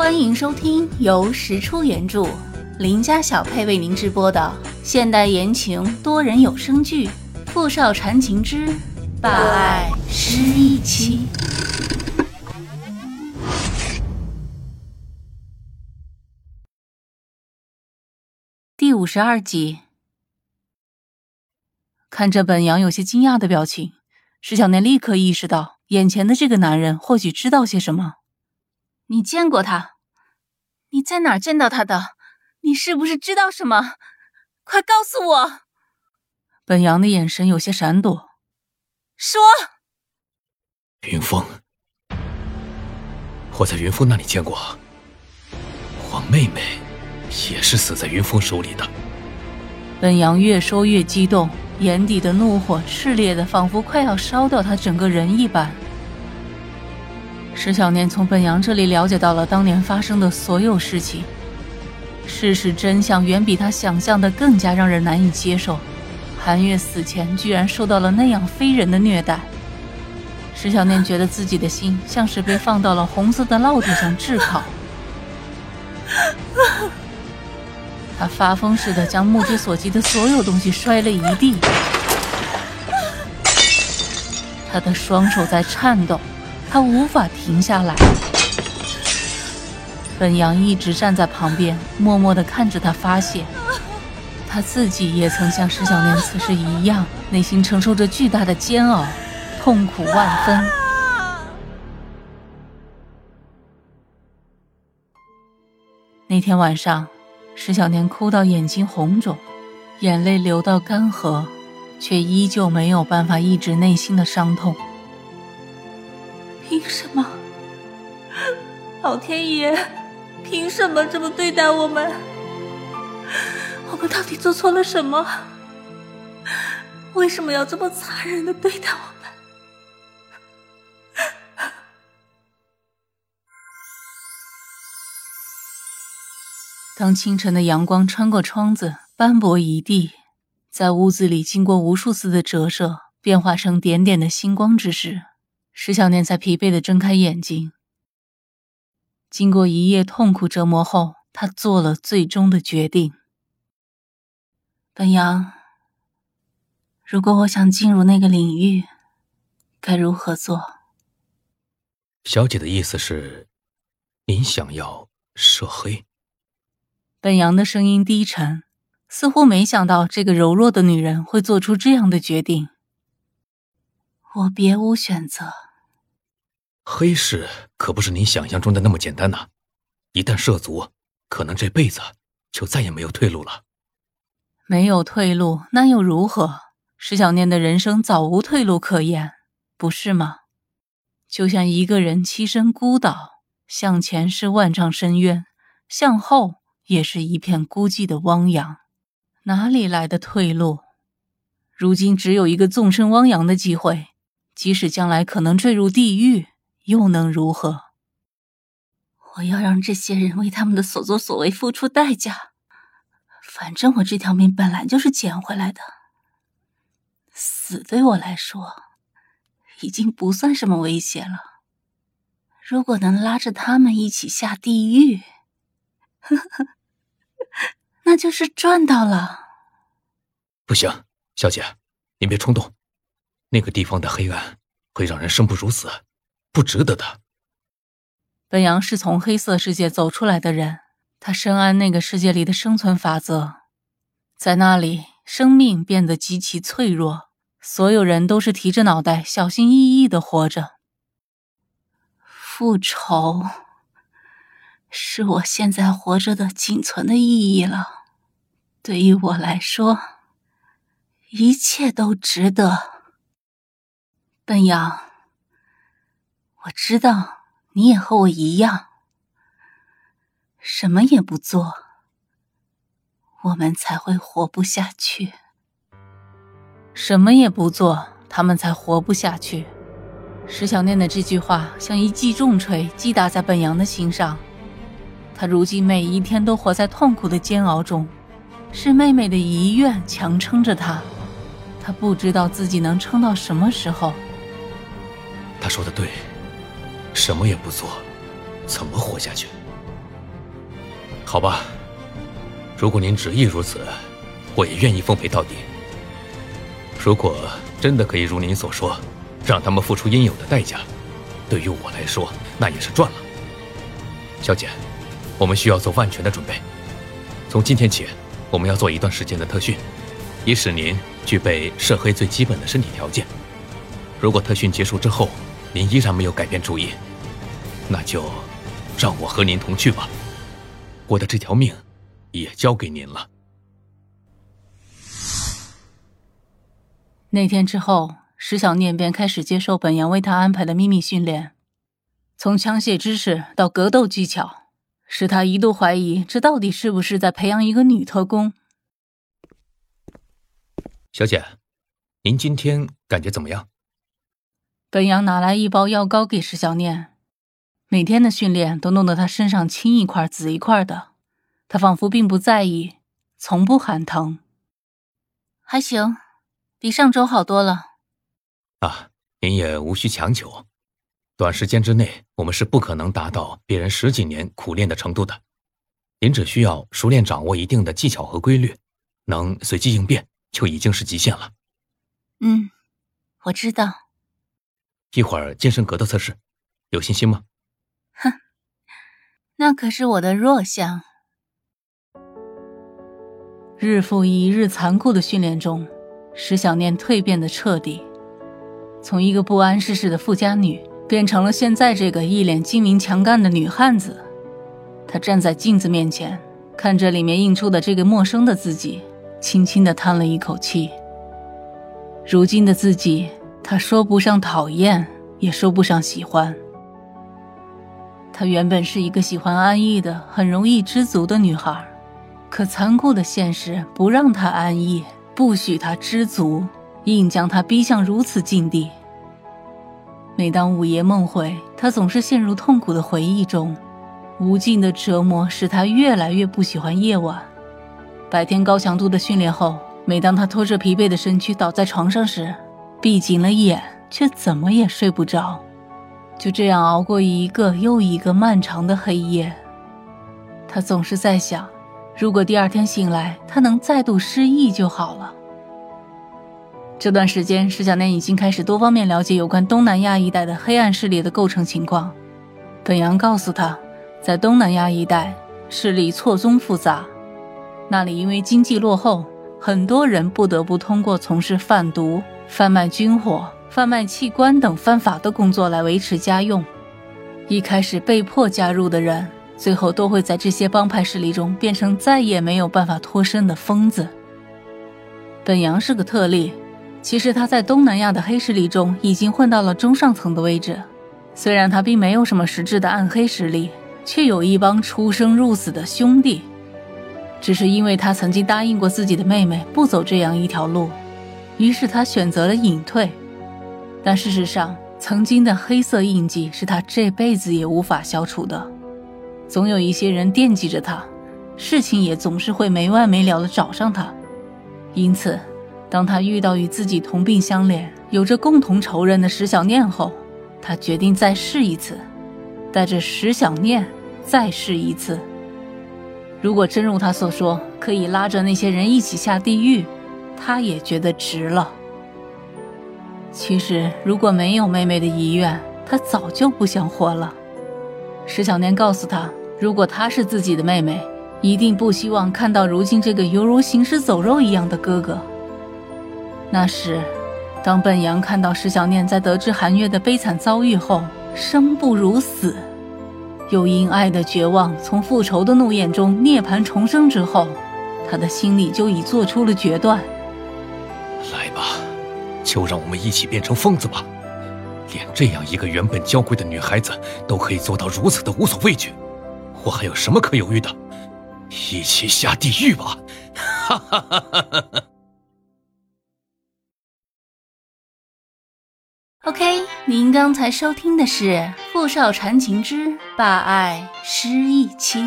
欢迎收听由石出原著、林家小配为您直播的现代言情多人有声剧《富少缠情之霸爱失忆妻》第五十二集。看着本阳有些惊讶的表情，石小念立刻意识到，眼前的这个男人或许知道些什么。你见过他？你在哪儿见到他的？你是不是知道什么？快告诉我！本阳的眼神有些闪躲。说。云峰，我在云峰那里见过。我妹妹也是死在云峰手里的。本阳越说越激动，眼底的怒火炽烈的，仿佛快要烧掉他整个人一般。石小念从本阳这里了解到了当年发生的所有事情，事实真相远比他想象的更加让人难以接受。韩月死前居然受到了那样非人的虐待，石小念觉得自己的心像是被放到了红色的烙铁上炙烤。他发疯似的将目之所及的所有东西摔了一地，他的双手在颤抖。他无法停下来。本阳一直站在旁边，默默的看着他发泄。他自己也曾像石小年此时一样，内心承受着巨大的煎熬，痛苦万分。那天晚上，石小年哭到眼睛红肿，眼泪流到干涸，却依旧没有办法抑制内心的伤痛。凭什么？老天爷，凭什么这么对待我们？我们到底做错了什么？为什么要这么残忍的对待我们？当清晨的阳光穿过窗子，斑驳一地，在屋子里经过无数次的折射，变化成点点的星光之时。石小念才疲惫的睁开眼睛。经过一夜痛苦折磨后，他做了最终的决定。本阳，如果我想进入那个领域，该如何做？小姐的意思是，您想要涉黑？本阳的声音低沉，似乎没想到这个柔弱的女人会做出这样的决定。我别无选择。黑市可不是您想象中的那么简单呐！一旦涉足，可能这辈子就再也没有退路了。没有退路，那又如何？石小念的人生早无退路可言，不是吗？就像一个人栖身孤岛，向前是万丈深渊，向后也是一片孤寂的汪洋，哪里来的退路？如今只有一个纵身汪洋的机会。即使将来可能坠入地狱，又能如何？我要让这些人为他们的所作所为付出代价。反正我这条命本来就是捡回来的，死对我来说已经不算什么威胁了。如果能拉着他们一起下地狱，呵呵，那就是赚到了。不行，小姐，您别冲动。那个地方的黑暗会让人生不如死，不值得的。本阳是从黑色世界走出来的人，他深谙那个世界里的生存法则。在那里，生命变得极其脆弱，所有人都是提着脑袋，小心翼翼的活着。复仇是我现在活着的仅存的意义了。对于我来说，一切都值得。本阳，我知道你也和我一样，什么也不做，我们才会活不下去。什么也不做，他们才活不下去。石小念的这句话像一记重锤击打在本阳的心上。他如今每一天都活在痛苦的煎熬中，是妹妹的遗愿强撑着他。他不知道自己能撑到什么时候。说的对，什么也不做，怎么活下去？好吧，如果您执意如此，我也愿意奉陪到底。如果真的可以如您所说，让他们付出应有的代价，对于我来说，那也是赚了。小姐，我们需要做万全的准备。从今天起，我们要做一段时间的特训，以使您具备涉黑最基本的身体条件。如果特训结束之后，您依然没有改变主意，那就让我和您同去吧。我的这条命也交给您了。那天之后，石小念便开始接受本阳为他安排的秘密训练，从枪械知识到格斗技巧，使他一度怀疑这到底是不是在培养一个女特工。小姐，您今天感觉怎么样？本阳拿来一包药膏给石小念。每天的训练都弄得他身上青一块紫一块的，他仿佛并不在意，从不喊疼。还行，比上周好多了。啊，您也无需强求，短时间之内我们是不可能达到别人十几年苦练的程度的。您只需要熟练掌握一定的技巧和规律，能随机应变，就已经是极限了。嗯，我知道。一会儿健身格斗测试，有信心吗？哼，那可是我的弱项。日复一日残酷的训练中，石小念蜕变的彻底，从一个不谙世事的富家女，变成了现在这个一脸精明强干的女汉子。她站在镜子面前，看着里面映出的这个陌生的自己，轻轻的叹了一口气。如今的自己，她说不上讨厌，也说不上喜欢。她原本是一个喜欢安逸的、很容易知足的女孩，可残酷的现实不让她安逸，不许她知足，硬将她逼向如此境地。每当午夜梦回，她总是陷入痛苦的回忆中，无尽的折磨使她越来越不喜欢夜晚。白天高强度的训练后，每当她拖着疲惫的身躯倒在床上时，闭紧了眼，却怎么也睡不着。就这样熬过一个又一个漫长的黑夜，他总是在想，如果第二天醒来，他能再度失忆就好了。这段时间，石小念已经开始多方面了解有关东南亚一带的黑暗势力的构成情况。本阳告诉他，在东南亚一带，势力错综复杂，那里因为经济落后，很多人不得不通过从事贩毒、贩卖军火。贩卖器官等犯法的工作来维持家用，一开始被迫加入的人，最后都会在这些帮派势力中变成再也没有办法脱身的疯子。本阳是个特例，其实他在东南亚的黑势力中已经混到了中上层的位置，虽然他并没有什么实质的暗黑实力，却有一帮出生入死的兄弟，只是因为他曾经答应过自己的妹妹不走这样一条路，于是他选择了隐退。但事实上，曾经的黑色印记是他这辈子也无法消除的。总有一些人惦记着他，事情也总是会没完没了的找上他。因此，当他遇到与自己同病相怜、有着共同仇人的石小念后，他决定再试一次，带着石小念再试一次。如果真如他所说，可以拉着那些人一起下地狱，他也觉得值了。其实，如果没有妹妹的遗愿，他早就不想活了。石小念告诉他，如果她是自己的妹妹，一定不希望看到如今这个犹如行尸走肉一样的哥哥。那时，当本阳看到石小念在得知韩月的悲惨遭遇后，生不如死，又因爱的绝望从复仇的怒焰中涅槃重生之后，他的心里就已做出了决断。就让我们一起变成疯子吧！连这样一个原本娇贵的女孩子都可以做到如此的无所畏惧，我还有什么可犹豫的？一起下地狱吧！哈哈哈哈哈哈！OK，您刚才收听的是《傅少缠情之霸爱失忆妻》。